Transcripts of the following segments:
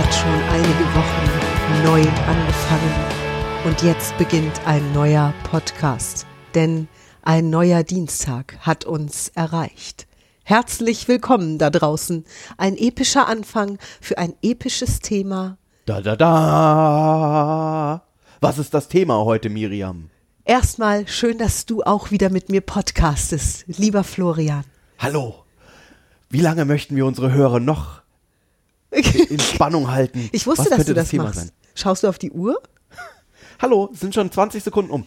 hat schon einige Wochen neu angefangen und jetzt beginnt ein neuer Podcast, denn ein neuer Dienstag hat uns erreicht. Herzlich willkommen da draußen. Ein epischer Anfang für ein episches Thema. Da da da. Was ist das Thema heute, Miriam? Erstmal schön, dass du auch wieder mit mir podcastest, lieber Florian. Hallo. Wie lange möchten wir unsere Hörer noch in Spannung halten? Ich wusste, Was dass könnte du das, Thema machst. sein? Schaust du auf die Uhr? Hallo, sind schon 20 Sekunden um.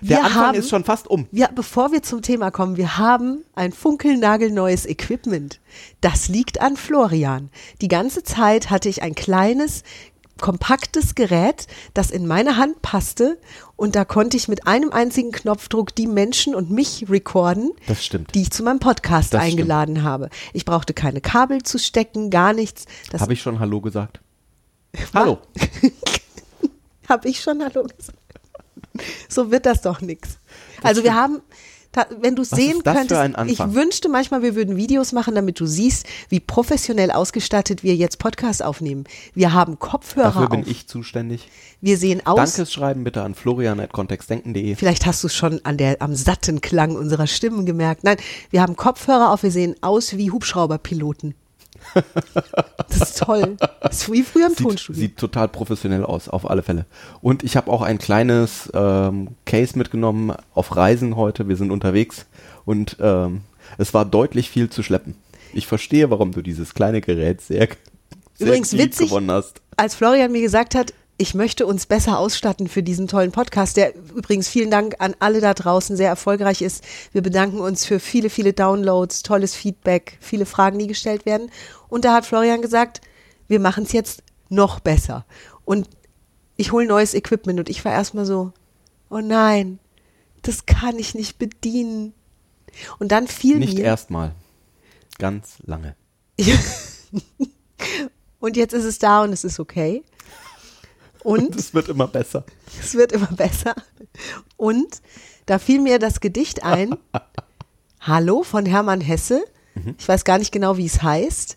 Der Wir Anfang haben- ist schon fast um. Ja, bevor wir zum Thema kommen, wir haben ein funkelnagelneues Equipment. Das liegt an Florian. Die ganze Zeit hatte ich ein kleines, kompaktes Gerät, das in meine Hand passte und da konnte ich mit einem einzigen Knopfdruck die Menschen und mich recorden, Das stimmt. die ich zu meinem Podcast Das stimmt. eingeladen habe. Ich brauchte keine Kabel zu stecken, gar nichts. Habe ich schon Hallo gesagt? Hallo. Habe ich schon Hallo gesagt? So wird das doch nix. Also wir haben, da, wenn du sehen könntest, ich wünschte manchmal, wir würden Videos machen, damit du siehst, wie professionell ausgestattet wir jetzt Podcast aufnehmen. Wir haben Kopfhörer Dafür bin auf. ich zuständig. Wir sehen aus. Dankes schreiben bitte an florian.kontextdenken.de. Vielleicht hast du es schon an der, am satten Klang unserer Stimmen gemerkt. Nein, wir haben Kopfhörer auf, wir sehen aus wie Hubschrauberpiloten. Das ist toll. Das ist wie früher im Sieht, Tonstudio. sieht total professionell aus, auf alle Fälle. Und ich habe auch ein kleines ähm, Case mitgenommen auf Reisen heute. Wir sind unterwegs und ähm, es war deutlich viel zu schleppen. Ich verstehe, warum du dieses kleine Gerät sehr, sehr Übrigens witzig, gewonnen hast. als Florian mir gesagt hat, ich möchte uns besser ausstatten für diesen tollen Podcast, der übrigens vielen Dank an alle da draußen sehr erfolgreich ist. Wir bedanken uns für viele, viele Downloads, tolles Feedback, viele Fragen, die gestellt werden. Und da hat Florian gesagt, wir machen es jetzt noch besser. Und ich hole neues Equipment und ich war erstmal so, oh nein, das kann ich nicht bedienen. Und dann fiel Nicht mir, erstmal. Ganz lange. und jetzt ist es da und es ist okay. Und Es wird immer besser. Es wird immer besser. Und da fiel mir das Gedicht ein. Hallo von Hermann Hesse. Ich weiß gar nicht genau, wie es heißt.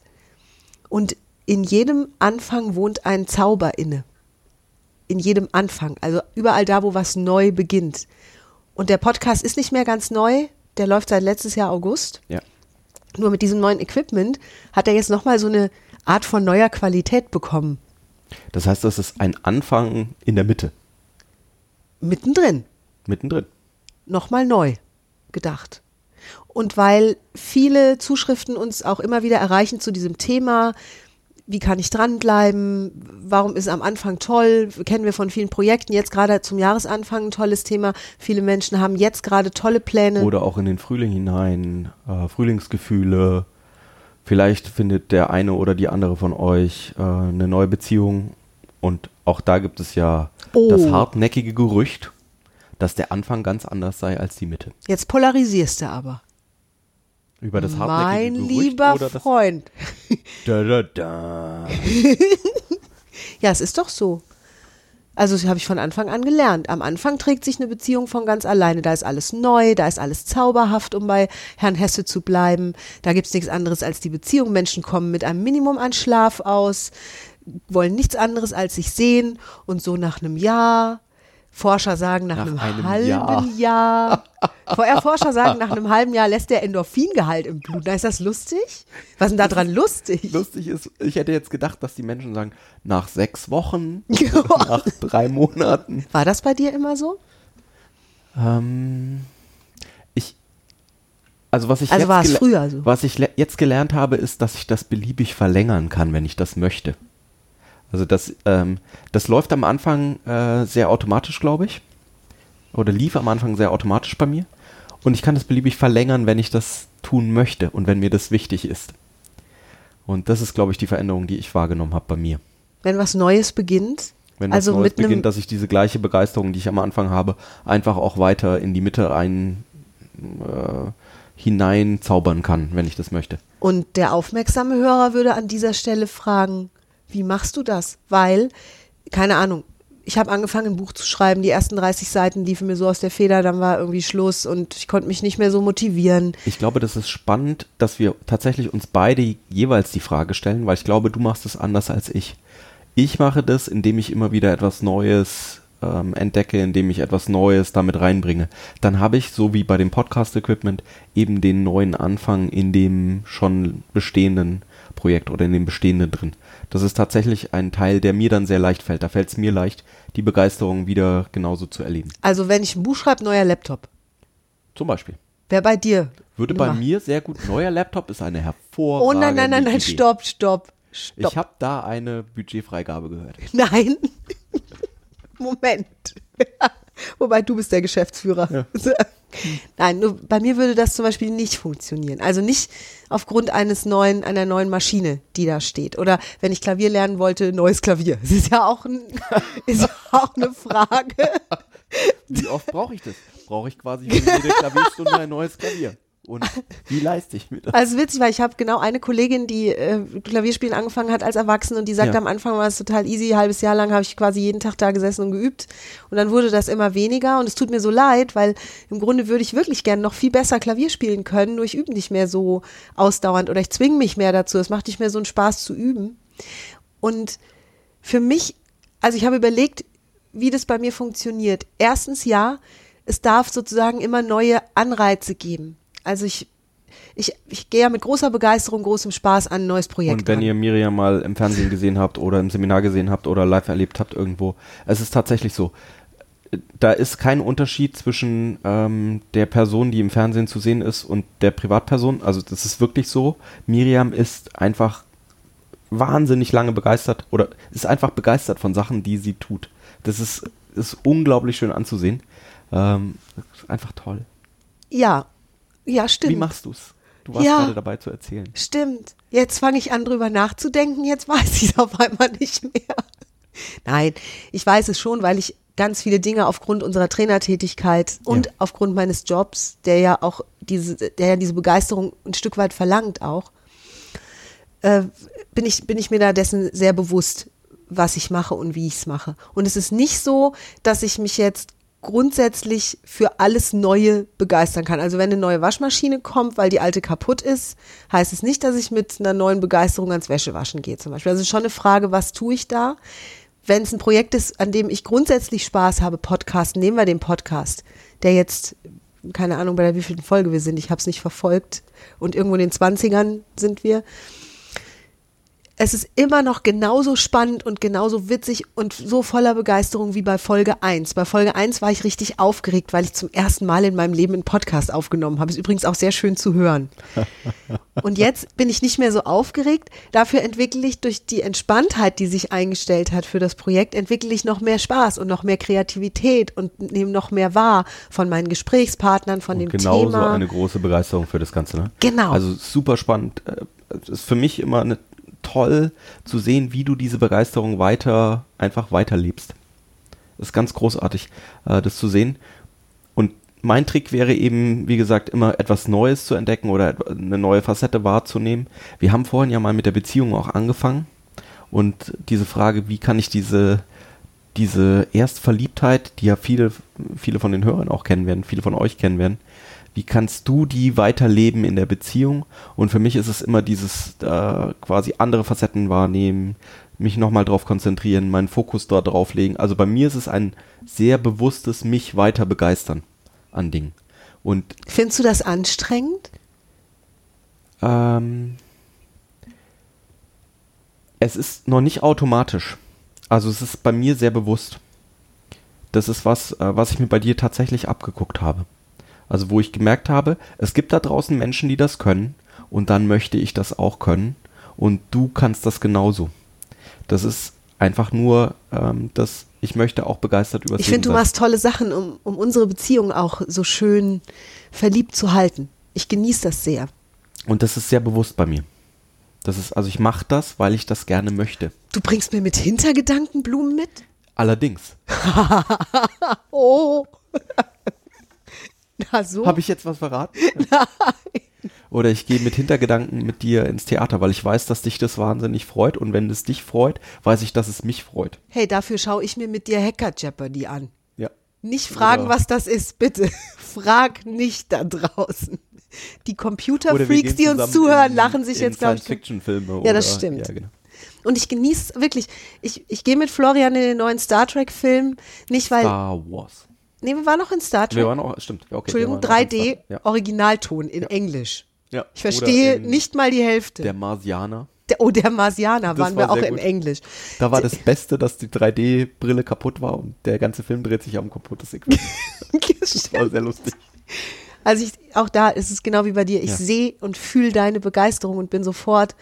Und in jedem Anfang wohnt ein Zauber inne. In jedem Anfang. Also überall da, wo was neu beginnt. Und der Podcast ist nicht mehr ganz neu. Der läuft seit letztes Jahr August. Ja. Nur mit diesem neuen Equipment hat er jetzt nochmal so eine Art von neuer Qualität bekommen. Das heißt, das ist ein Anfang in der Mitte. Mittendrin. Mittendrin. nochmal neu gedacht. Und weil viele Zuschriften uns auch immer wieder erreichen zu diesem Thema, wie kann ich dranbleiben, warum ist am Anfang toll, kennen wir von vielen Projekten, jetzt gerade zum Jahresanfang ein tolles Thema, viele Menschen haben jetzt gerade tolle Pläne. Oder auch in den Frühling hinein, äh, Frühlingsgefühle. Vielleicht findet der eine oder die andere von euch äh, eine neue Beziehung. Und auch da gibt es ja Oh. das hartnäckige Gerücht, dass der Anfang ganz anders sei als die Mitte. Jetzt polarisierst du aber. Über das mein hartnäckige Gerücht lieber oder das Freund. da, da, da. Ja, es ist doch so. Also das habe ich von Anfang an gelernt. Am Anfang trägt sich eine Beziehung von ganz alleine. Da ist alles neu, da ist alles zauberhaft, um bei Herrn Hesse zu bleiben. Da gibt's nichts anderes als die Beziehung. Menschen kommen mit einem Minimum an Schlaf aus, wollen nichts anderes als sich sehen. Und so nach einem Jahr, Forscher sagen nach, Nach einem, einem halben Jahr. Vorher Forscher sagen, nach einem halben Jahr lässt der Endorphingehalt im Blut. Na, ist das lustig? Was ist denn da dran lustig? Lustig ist, ich hätte jetzt gedacht, dass die Menschen sagen, nach sechs Wochen, nach drei Monaten. War das bei dir immer so? Ähm, ich, also was ich Also jetzt war es gele- früher so? Was ich jetzt gelernt habe, ist, dass ich das beliebig verlängern kann, wenn ich das möchte. Also das, ähm, das läuft am Anfang äh, sehr automatisch, glaube ich. Oder lief am Anfang sehr automatisch bei mir. Und ich kann das beliebig verlängern, wenn ich das tun möchte und wenn mir das wichtig ist. Und das ist, glaube ich, die Veränderung, die ich wahrgenommen habe bei mir. Wenn was Neues beginnt, Wenn also Neues mit einem beginnt, dass ich diese gleiche Begeisterung, die ich am Anfang habe, einfach auch weiter in die Mitte ein äh, hinein zaubern kann, wenn ich das möchte. Und der aufmerksame Hörer würde an dieser Stelle fragen, wie machst du das? Weil, keine Ahnung, ich habe angefangen, ein Buch zu schreiben, die ersten 30 Seiten liefen mir so aus der Feder, dann war irgendwie Schluss und ich konnte mich nicht mehr so motivieren. Ich glaube, das ist spannend, dass wir tatsächlich uns beide jeweils die Frage stellen, weil ich glaube, du machst es anders als ich. Ich mache das, indem ich immer wieder etwas Neues ähm, entdecke, indem ich etwas Neues damit reinbringe. Dann habe ich, so wie bei dem Podcast-Equipment, eben den neuen Anfang in dem schon bestehenden Projekt oder in dem bestehenden drin. Das ist tatsächlich ein Teil, der mir dann sehr leicht fällt. Da fällt es mir leicht, die Begeisterung wieder genauso zu erleben. Also wenn ich ein Buch schreibe, neuer Laptop. Zum Beispiel. Wer bei dir? Würde bei mir sehr gut. Neuer Laptop ist eine hervorragende Oh nein, nein, nein, nein, Idee. stopp, stopp, stopp. Ich habe da eine Budgetfreigabe gehört. Nein. Moment. Wobei du bist der Geschäftsführer. Nein, nur bei mir würde das zum Beispiel nicht funktionieren. Also nicht aufgrund eines neuen, einer neuen Maschine, die da steht. Oder wenn ich Klavier lernen wollte, neues Klavier. Das ist ja auch, ein, ist ja auch eine Frage. Wie oft brauche ich das? Brauche ich quasi jede Klavierstunde ein neues Klavier? Und wie leiste ich mir das? Also witzig, weil ich habe genau eine Kollegin, die äh, Klavierspielen angefangen hat als Erwachsene und die sagte Ja. am Anfang war es total easy, ein halbes Jahr lang habe ich quasi jeden Tag da gesessen und geübt und dann wurde das immer weniger und es tut mir so leid, weil im Grunde würde ich wirklich gerne noch viel besser Klavier spielen können, nur ich übe nicht mehr so ausdauernd oder ich zwinge mich mehr dazu, es macht nicht mehr so einen Spaß zu üben und für mich, also ich habe überlegt, wie das bei mir funktioniert. Erstens ja, es darf sozusagen immer neue Anreize geben. Also ich, ich, ich gehe ja mit großer Begeisterung, großem Spaß an ein neues Projekt. Und wenn ran. ihr Miriam mal im Fernsehen gesehen habt oder im Seminar gesehen habt oder live erlebt habt irgendwo, es ist tatsächlich so. Da ist kein Unterschied zwischen ähm, der Person, die im Fernsehen zu sehen ist und der Privatperson. Also das ist wirklich so. Miriam ist einfach wahnsinnig lange begeistert oder ist einfach begeistert von Sachen, die sie tut. Das ist, ist unglaublich schön anzusehen. Ähm, das ist einfach toll. ja, ja, stimmt. Wie machst du's? Du warst Ja. gerade dabei zu erzählen. Stimmt. Jetzt fange ich an, drüber nachzudenken. Jetzt weiß ich es auf einmal nicht mehr. Nein, ich weiß es schon, weil ich ganz viele Dinge aufgrund unserer Trainertätigkeit und Ja. aufgrund meines Jobs, der ja auch diese, der ja diese Begeisterung ein Stück weit verlangt auch, äh, bin ich, bin ich mir da dessen sehr bewusst, was ich mache und wie ich es mache. Und es ist nicht so, dass ich mich jetzt grundsätzlich für alles Neue begeistern kann. Also wenn eine neue Waschmaschine kommt, weil die alte kaputt ist, heißt es nicht, dass ich mit einer neuen Begeisterung ans Wäschewaschen gehe zum Beispiel. Also es ist schon eine Frage, was tue ich da? Wenn es ein Projekt ist, an dem ich grundsätzlich Spaß habe, Podcast, nehmen wir den Podcast, der jetzt, keine Ahnung, bei der wievielten Folge wir sind, ich habe es nicht verfolgt und irgendwo in den 20ern sind wir es ist immer noch genauso spannend und genauso witzig und so voller Begeisterung wie bei Folge 1. Bei Folge 1 war ich richtig aufgeregt, weil ich zum ersten Mal in meinem Leben einen Podcast aufgenommen habe. Ist übrigens auch sehr schön zu hören. Und jetzt bin ich nicht mehr so aufgeregt. Dafür entwickle ich durch die Entspanntheit, die sich eingestellt hat für das Projekt, entwickle ich noch mehr Spaß und noch mehr Kreativität und nehme noch mehr wahr von meinen Gesprächspartnern, von dem genauso Thema. eine große Begeisterung für das Ganze. Ne? Genau. Also super spannend. Äh, Es ist für mich immer eine, toll zu sehen, wie du diese Begeisterung weiter, einfach weiterlebst. Das ist ganz großartig, äh, das zu sehen. Und mein Trick wäre eben, wie gesagt, immer etwas Neues zu entdecken oder eine neue Facette wahrzunehmen. Wir haben vorhin ja mal mit der Beziehung auch angefangen. Und diese Frage, wie kann ich diese, diese Erstverliebtheit, die ja viele, viele von den Hörern auch kennen werden, viele von euch kennen werden, wie kannst du die weiterleben in der Beziehung? Und für mich ist es immer dieses äh, quasi andere Facetten wahrnehmen, mich nochmal drauf konzentrieren, meinen Fokus dort drauf legen. Also bei mir ist es ein sehr bewusstes mich weiter begeistern an Dingen. Und Findest du das anstrengend? ähm, es ist noch nicht automatisch. Also es ist bei mir sehr bewusst. Das ist was, äh, was ich mir bei dir tatsächlich abgeguckt habe. Also wo ich gemerkt habe, es gibt da draußen Menschen, die das können und dann möchte ich das auch können und du kannst das genauso. Das ist einfach nur, ähm, dass ich möchte auch begeistert über Ich finde, du machst tolle Sachen, um, um unsere Beziehung auch so schön verliebt zu halten. Ich genieße das sehr. Und das ist sehr bewusst bei mir. Das ist, also ich mache das, weil ich das gerne möchte. Du bringst mir mit Hintergedanken Blumen mit? Allerdings. Oh. Na so. Habe ich jetzt was verraten? Oder ich gehe mit Hintergedanken mit dir ins Theater, weil ich weiß, dass dich das wahnsinnig freut. Und wenn es dich freut, weiß ich, dass es mich freut. Hey, dafür schaue ich mir mit dir Hacker Jeopardy an. Ja. Nicht fragen, Oder- was das ist, bitte. Frag nicht da draußen. Die Computerfreaks, die uns zuhören, in- lachen sich jetzt, glaube ich. Science-Fiction-Filme. Ja, das stimmt. Ja, genau. Und ich genieße wirklich, ich, ich gehe mit Florian in den neuen Star Trek-Film, nicht weil. Star Wars. Nee, wir waren noch in Star Trek. Wir waren auch, stimmt. Okay, Entschuldigung, wir waren auch in 3D, Star- Ja. In Englisch. ja. Ich verstehe nicht mal die Hälfte. Der Marsianer. Der, oh, der Marsianer Das waren war wir auch sehr im gut. Englisch. Da war das Beste, dass die 3D-Brille kaputt war und der ganze Film dreht sich um kaputtes Equipment. Das war sehr lustig. Also ich, auch da ist es genau wie bei dir. Ich Ja. sehe und fühle deine Begeisterung und bin sofort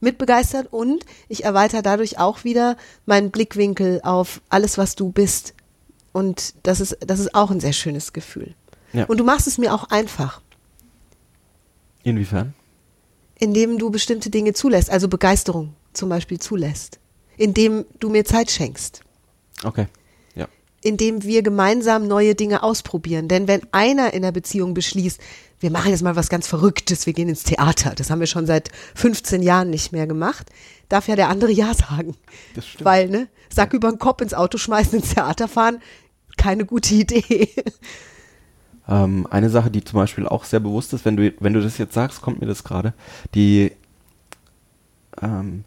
mitbegeistert und ich erweitere dadurch auch wieder meinen Blickwinkel auf alles, was du bist. Und das ist, das ist auch ein sehr schönes Gefühl. Ja. Und du machst es mir auch einfach, Inwiefern? indem du bestimmte Dinge zulässt, also Begeisterung zum Beispiel zulässt, indem du mir Zeit schenkst. Okay. Ja. indem wir gemeinsam neue Dinge ausprobieren. Denn wenn einer in der Beziehung beschließt, wir machen jetzt mal was ganz Verrücktes, wir gehen ins Theater, das haben wir schon seit 15 Jahren nicht mehr gemacht, darf ja der andere Ja sagen. Das stimmt. Weil, ne, Sack über den Kopf ins Auto schmeißen, ins Theater fahren, keine gute Idee. Ähm, eine Sache, die zum Beispiel auch sehr bewusst ist, wenn du, wenn du das jetzt sagst, kommt mir das gerade, die, ähm,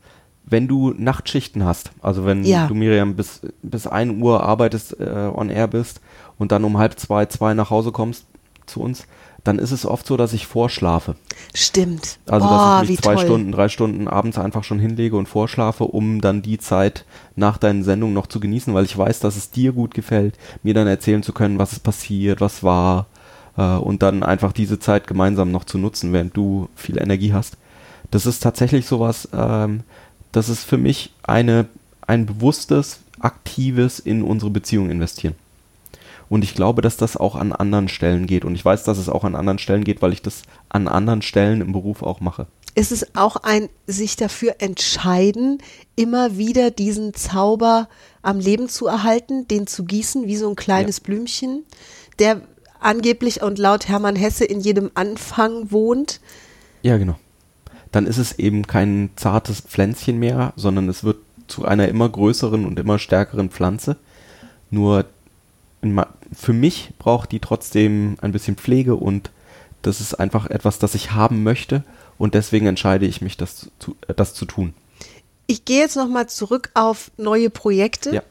wenn du Nachtschichten hast, also wenn Ja. du Miriam bis, bis 1 Uhr arbeitest, äh, on air bist und dann um halb zwei, zwei nach Hause kommst zu uns, dann ist es oft so, dass ich vorschlafe. Stimmt. Also, dass ich wie mich zwei toll. Stunden, drei Stunden abends einfach schon hinlege und vorschlafe, um dann die Zeit nach deinen Sendungen noch zu genießen, weil ich weiß, dass es dir gut gefällt, mir dann erzählen zu können, was ist passiert, was war, äh, und dann einfach diese Zeit gemeinsam noch zu nutzen, während du viel Energie hast. Das ist tatsächlich sowas, ähm, das ist für mich eine, ein bewusstes, aktives in unsere Beziehung investieren. Und ich glaube, dass das auch an anderen Stellen geht. Und ich weiß, dass es auch an anderen Stellen geht, weil ich das an anderen Stellen im Beruf auch mache. ist es auch ein sich dafür entscheiden, immer wieder diesen Zauber am Leben zu erhalten, den zu gießen, wie so ein kleines Blümchen, der angeblich und laut Hermann Hesse in jedem Anfang wohnt. Ja, genau. Dann ist es eben kein zartes Pflänzchen mehr, sondern es wird zu einer immer größeren und immer stärkeren Pflanze. Nur für mich braucht die trotzdem ein bisschen Pflege und das ist einfach etwas, das ich haben möchte und deswegen entscheide ich mich, das zu, das zu tun. Ich gehe jetzt nochmal zurück auf neue Projekte, Ja.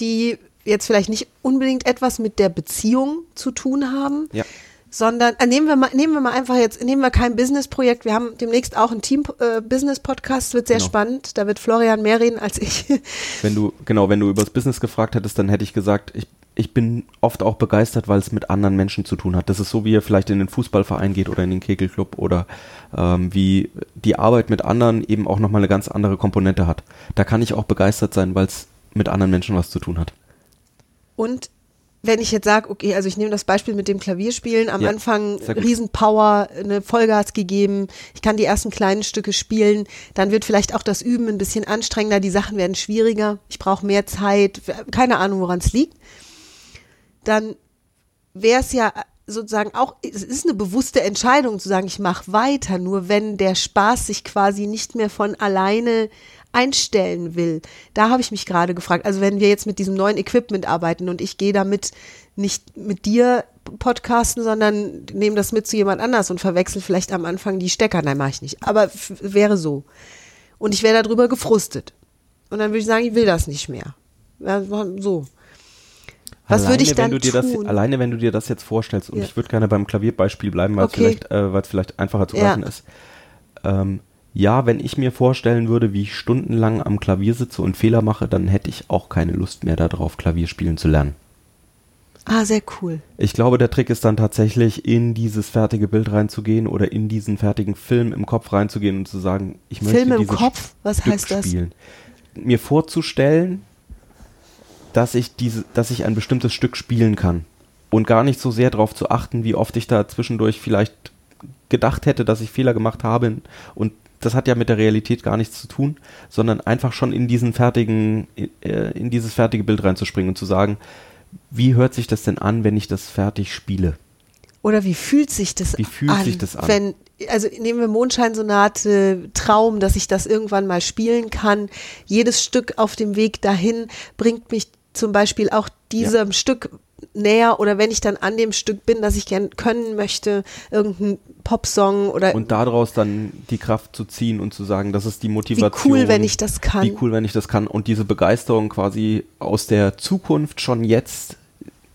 die jetzt vielleicht nicht unbedingt etwas mit der Beziehung zu tun haben, Ja. Sondern äh, nehmen wir mal nehmen wir mal einfach jetzt nehmen wir kein Businessprojekt. Wir haben demnächst auch einen Team äh, Business Podcast, wird sehr Genau. spannend. Da wird Florian mehr reden als ich. Wenn du, genau, wenn du über das Business gefragt hättest, dann hätte ich gesagt, ich, ich bin oft auch begeistert, weil es mit anderen Menschen zu tun hat. Das ist so, wie ihr vielleicht in den Fußballverein geht oder in den Kegelclub oder ähm, wie die Arbeit mit anderen eben auch nochmal eine ganz andere Komponente hat. Da kann ich auch begeistert sein, weil es mit anderen Menschen was zu tun hat. Und wenn ich jetzt sage, okay, also ich nehme das Beispiel mit dem Klavierspielen, am Ja, Anfang. Riesenpower, eine Vollgas gegeben, ich kann die ersten kleinen Stücke spielen, dann wird vielleicht auch das Üben ein bisschen anstrengender, die Sachen werden schwieriger, ich brauche mehr Zeit, keine Ahnung, woran es liegt. Dann wäre es ja sozusagen auch, es ist eine bewusste Entscheidung zu sagen, ich mache weiter, nur wenn der Spaß sich quasi nicht mehr von alleine einstellen will. Da habe ich mich gerade gefragt. Also wenn wir jetzt mit diesem neuen Equipment arbeiten und ich gehe damit nicht mit dir podcasten, sondern nehme das mit zu jemand anders und verwechsel vielleicht am Anfang die Stecker. Nein, mache ich nicht. Aber wäre so. Und ich wäre darüber gefrustet. Und dann würde ich sagen, ich will das nicht mehr. Ja, so. Was würde ich dann wenn du dir tun? Das, alleine wenn du dir das jetzt vorstellst, und Ja. ich würde gerne beim Klavierbeispiel bleiben, weil es Okay. vielleicht, äh, es vielleicht einfacher zu Ja. greifen ist. Ähm, ja, wenn ich mir vorstellen würde, wie ich stundenlang am Klavier sitze und Fehler mache, dann hätte ich auch keine Lust mehr darauf, Klavier spielen zu lernen. Ah, sehr cool. Ich glaube, der Trick ist dann tatsächlich, in dieses fertige Bild reinzugehen oder in diesen fertigen Film im Kopf reinzugehen und zu sagen, ich möchte Film im Kopf? Was Stück heißt das? spielen. Mir vorzustellen, dass ich diese, dass ich ein bestimmtes Stück spielen kann und gar nicht so sehr darauf zu achten, wie oft ich da zwischendurch vielleicht gedacht hätte, dass ich Fehler gemacht habe und das hat ja mit der Realität gar nichts zu tun, sondern einfach schon in diesen fertigen, äh, in dieses fertige Bild reinzuspringen und zu sagen, wie hört sich das denn an, wenn ich das fertig spiele? Oder wie fühlt sich das Wie fühlt an? sich das an? Wenn, also nehmen wir Mondscheinsonate, Traum, dass ich das irgendwann mal spielen kann. Jedes Stück auf dem Weg dahin bringt mich zum Beispiel auch diesem Stück näher oder wenn ich dann an dem Stück bin, dass ich gern können möchte, irgendein Popsong oder Und daraus dann die Kraft zu ziehen und zu sagen, das ist die Motivation. wie cool, wenn ich das kann. Wie cool, wenn ich das kann. Und diese Begeisterung quasi aus der Zukunft schon jetzt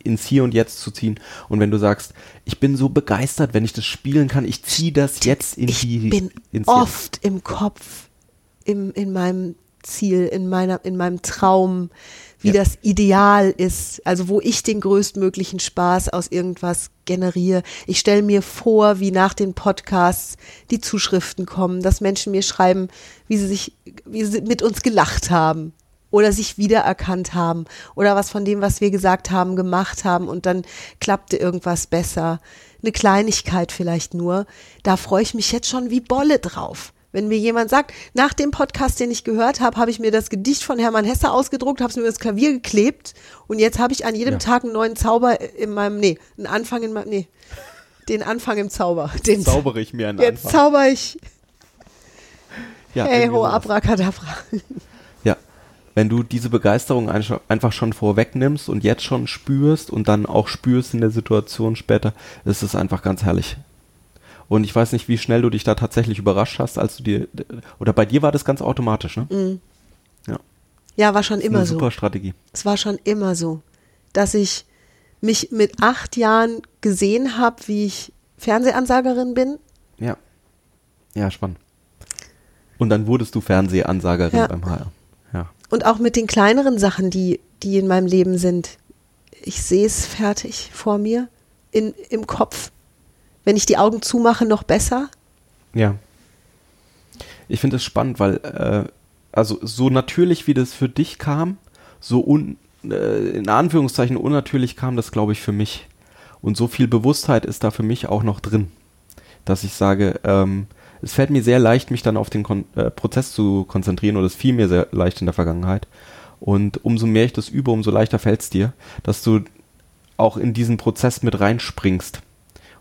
ins Hier und Jetzt zu ziehen. Und wenn du sagst, ich bin so begeistert, wenn ich das spielen kann, ich ziehe das jetzt in ich die bin ins oft im Kopf, im, in meinem Ziel, in meiner, in meinem Traum, wie Ja. das Ideal ist, also wo ich den größtmöglichen Spaß aus irgendwas generiere. Ich stelle mir vor, wie nach den Podcasts die Zuschriften kommen, dass Menschen mir schreiben, wie sie sich, wie sie mit uns gelacht haben oder sich wiedererkannt haben oder was von dem, was wir gesagt haben, gemacht haben und dann klappte irgendwas besser. Eine Kleinigkeit vielleicht nur. Da freue ich mich jetzt schon wie Bolle drauf. Wenn mir jemand sagt, nach dem Podcast, den ich gehört habe, habe ich mir das Gedicht von Hermann Hesse ausgedruckt, habe es mir ins Klavier geklebt und jetzt habe ich an jedem Ja. Tag einen neuen Zauber in meinem, nee, einen Anfang in meinem, nee, den Anfang im Zauber. Den Zaubere ich mir einen Jetzt Anfang. zauber ich, Ja, hey ho, abracadabra. Ja. Wenn du diese Begeisterung einfach schon vorwegnimmst und jetzt schon spürst und dann auch spürst in der Situation später, ist es einfach ganz herrlich. Und ich weiß nicht, wie schnell du dich da tatsächlich überrascht hast, als du dir, oder bei dir war das ganz automatisch, ne? Mhm. Ja. Ja, war schon immer eine so. super Strategie. Es war schon immer so, dass ich mich mit acht Jahren gesehen habe, wie ich Fernsehansagerin bin. Ja. Ja, spannend. Und dann wurdest du Fernsehansagerin Ja. beim HR. Ja. Und auch mit den kleineren Sachen, die, die in meinem Leben sind. Ich sehe es fertig vor mir, in, im Kopf. Wenn ich die Augen zumache, noch besser. Ja. Ich finde es spannend, weil, äh, also so natürlich wie das für dich kam, so un, äh, in Anführungszeichen unnatürlich kam das, glaube ich, für mich. Und so viel Bewusstheit ist da für mich auch noch drin, dass ich sage, ähm, es fällt mir sehr leicht, mich dann auf den Kon äh, Prozess zu konzentrieren oder es fiel mir sehr leicht in der Vergangenheit. Und umso mehr ich das übe, umso leichter fällt es dir, dass du auch in diesen Prozess mit reinspringst.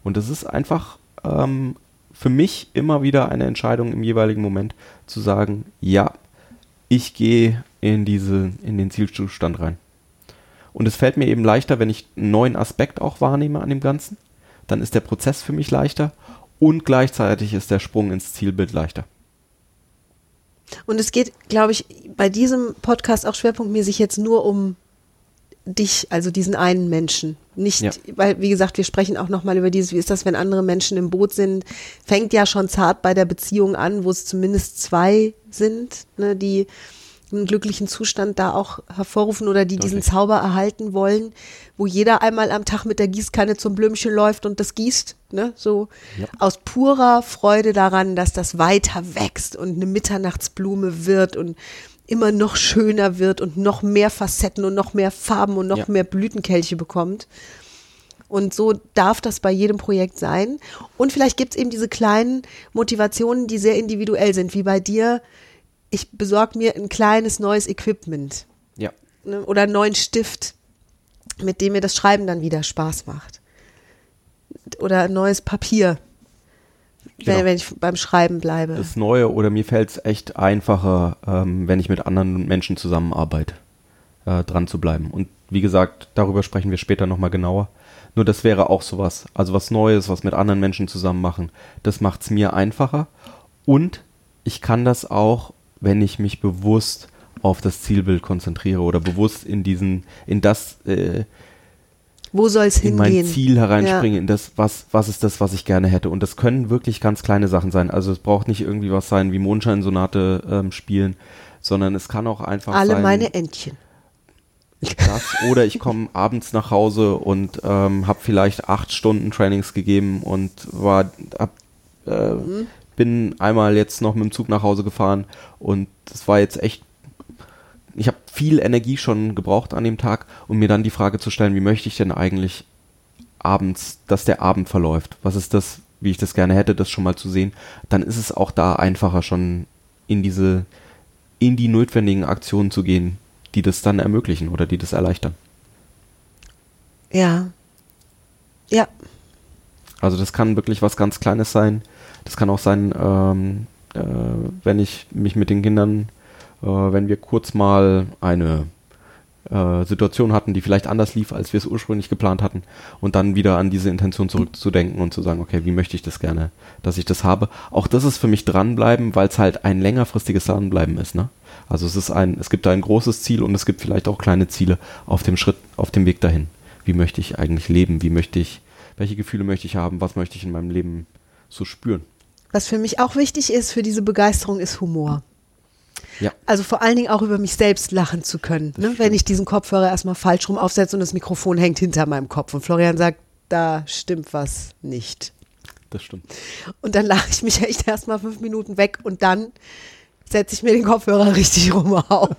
Und das ist einfach ähm, für mich immer wieder eine Entscheidung im jeweiligen Moment zu sagen, ja, ich gehe in in den Zielzustand rein. Und es fällt mir eben leichter, wenn ich einen neuen Aspekt auch wahrnehme an dem Ganzen. Dann ist der Prozess für mich leichter und gleichzeitig ist der Sprung ins Zielbild leichter. Und es geht, glaube ich, bei diesem Podcast auch schwerpunktmäßig jetzt nur um dich, also diesen einen Menschen. Nicht, Ja. weil, wie gesagt, wir sprechen auch nochmal über dieses, wie ist das, wenn andere Menschen im Boot sind, fängt ja schon zart bei der Beziehung an, wo es zumindest zwei sind, ne, die einen glücklichen Zustand da auch hervorrufen oder die diesen. Zauber erhalten wollen, wo jeder einmal am Tag mit der Gießkanne zum Blümchen läuft und das gießt, ne, so Ja. aus purer Freude daran, dass das weiter wächst und eine Mitternachtsblume wird und immer noch schöner wird und noch mehr Facetten und noch mehr Farben und noch Ja. mehr Blütenkelche bekommt. Und so darf das bei jedem Projekt sein. Und vielleicht gibt es eben diese kleinen Motivationen, die sehr individuell sind, wie bei dir. Ich besorge mir ein kleines neues Equipment Ja. ne, oder einen neuen Stift, mit dem mir das Schreiben dann wieder Spaß macht. Oder ein neues Papier, Genau. wenn ich beim Schreiben bleibe. Das Neue oder mir fällt es echt einfacher, ähm, wenn ich mit anderen Menschen zusammenarbeite, äh, dran zu bleiben. Und wie gesagt, darüber sprechen wir später nochmal genauer. Nur das wäre auch sowas. Also was Neues, was mit anderen Menschen zusammen machen. Das macht es mir einfacher. Und ich kann das auch, wenn ich mich bewusst auf das Zielbild konzentriere oder bewusst in diesen, in das, äh, Wo soll es in hingehen? mein Ziel hereinspringen, in das, was, was ist das, was ich gerne hätte. Und das können wirklich ganz kleine Sachen sein. Also es braucht nicht irgendwie was sein wie Mondscheinsonate ähm, spielen, sondern es kann auch einfach Alle sein, meine Entchen. das oder ich komme abends nach Hause und ähm, habe vielleicht acht Stunden Trainings gegeben und war hab, äh, bin einmal jetzt noch mit dem Zug nach Hause gefahren und das war jetzt echt ich habe viel Energie schon gebraucht an dem Tag, um mir dann die Frage zu stellen, wie möchte ich denn eigentlich abends, dass der Abend verläuft? Was ist das, wie ich das gerne hätte, das schon mal zu sehen? Dann ist es auch da einfacher schon in diese, in die notwendigen Aktionen zu gehen, die das dann ermöglichen oder die das erleichtern. Ja. Ja. Also das kann wirklich was ganz Kleines sein. Das kann auch sein, ähm, äh, wenn ich mich mit den Kindern, wenn wir kurz mal eine äh, Situation hatten, die vielleicht anders lief, als wir es ursprünglich geplant hatten und dann wieder an diese Intention zurückzudenken und zu sagen, okay, wie möchte ich das gerne, dass ich das habe. Auch das ist für mich dranbleiben, weil es halt ein längerfristiges Dranbleiben ist, ne? Also es ist ein, es gibt da ein großes Ziel und es gibt vielleicht auch kleine Ziele auf dem Schritt, auf dem Weg dahin. Wie möchte ich eigentlich leben? Wie möchte ich, welche Gefühle möchte ich haben? Was möchte ich in meinem Leben so spüren? Was für mich auch wichtig ist für diese Begeisterung ist Humor. Ja. Also vor allen Dingen auch über mich selbst lachen zu können. Ne? Wenn ich diesen Kopfhörer erstmal falsch rum aufsetze und das Mikrofon hängt hinter meinem Kopf und Florian sagt, da stimmt was nicht. Das stimmt. Und dann lache ich mich echt erstmal fünf Minuten weg und dann setze ich mir den Kopfhörer richtig rum auf.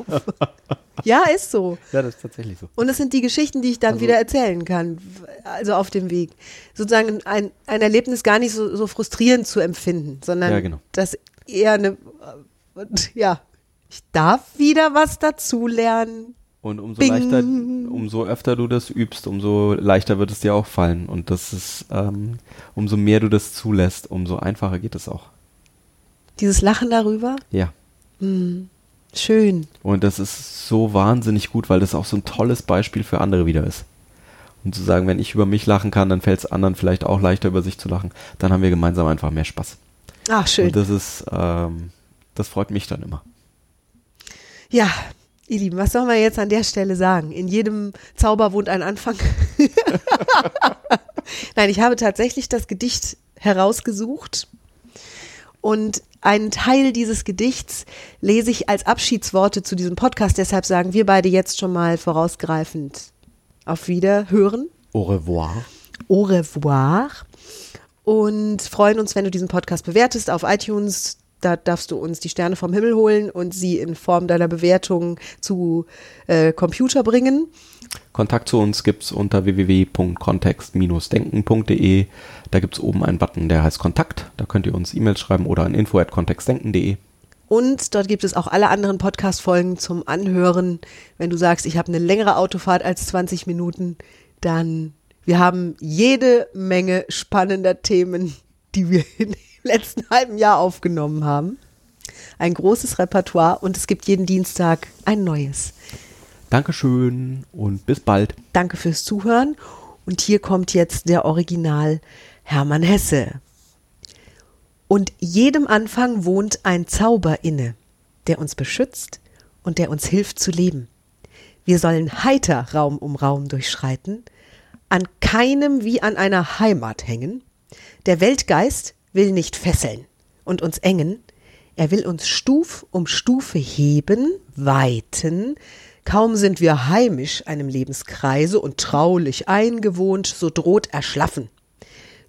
ja, ist so. Ja, das ist tatsächlich so. Und es sind die Geschichten, die ich dann Also- wieder erzählen kann, also auf dem Weg. Sozusagen ein, ein Erlebnis gar nicht so, so frustrierend zu empfinden, sondern Ja, genau. das eher eine, ja, ich darf wieder was dazulernen. Und umso Bing. leichter, umso öfter du das übst, umso leichter wird es dir auch fallen. Und das ist, ähm, umso mehr du das zulässt, umso einfacher geht es auch. Dieses Lachen darüber, Ja. schön. Und das ist so wahnsinnig gut, weil das auch so ein tolles Beispiel für andere wieder ist. Und zu sagen, wenn ich über mich lachen kann, dann fällt es anderen vielleicht auch leichter, über sich zu lachen. Dann haben wir gemeinsam einfach mehr Spaß. Ach, schön. Und das ist, ähm, das freut mich dann immer. Ja, ihr Lieben, was sollen wir jetzt an der Stelle sagen? In jedem Zauber wohnt ein Anfang. Nein, ich habe tatsächlich das Gedicht herausgesucht und einen Teil dieses Gedichts lese ich als Abschiedsworte zu diesem Podcast. Deshalb sagen wir beide jetzt schon mal vorausgreifend auf Wiederhören. Au revoir. Au revoir. Und freuen uns, wenn du diesen Podcast bewertest auf iTunes. Da darfst du uns die Sterne vom Himmel holen und sie in Form deiner Bewertung zu äh, Computer bringen. Kontakt zu uns gibt's unter www.kontext-denken.de. Da gibt's oben einen Button, der heißt Kontakt. Da könnt ihr uns E-Mails schreiben oder an info.kontextdenken.de. Und dort gibt es auch alle anderen Podcast-Folgen zum Anhören. Wenn du sagst, ich habe eine längere Autofahrt als 20 Minuten, dann wir haben jede Menge spannender Themen, die wir im letzten halben Jahr aufgenommen haben. Ein großes Repertoire und es gibt jeden Dienstag ein neues. Dankeschön und bis bald. Danke fürs Zuhören. Und hier kommt jetzt der Original Hermann Hesse. Und jedem Anfang wohnt ein Zauber inne, der uns beschützt und der uns hilft zu leben. Wir sollen heiter Raum um Raum durchschreiten, an keinem wie an einer Heimat hängen. Der Weltgeist will nicht fesseln und uns engen, er will uns Stuf um Stufe heben, weiten. Kaum sind wir heimisch einem Lebenskreise und traulich eingewohnt, so droht Erschlaffen.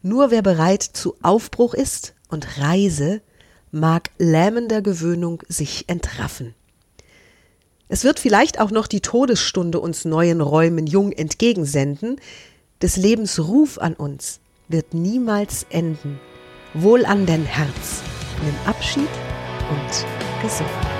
Nur wer bereit zu Aufbruch ist und Reise, mag lähmender Gewöhnung sich entraffen. Es wird vielleicht auch noch die Todesstunde uns neuen Räumen jung entgegensenden, des Lebens Ruf an uns wird niemals enden. Wohl an dein Herz, nimm Abschied und gesund.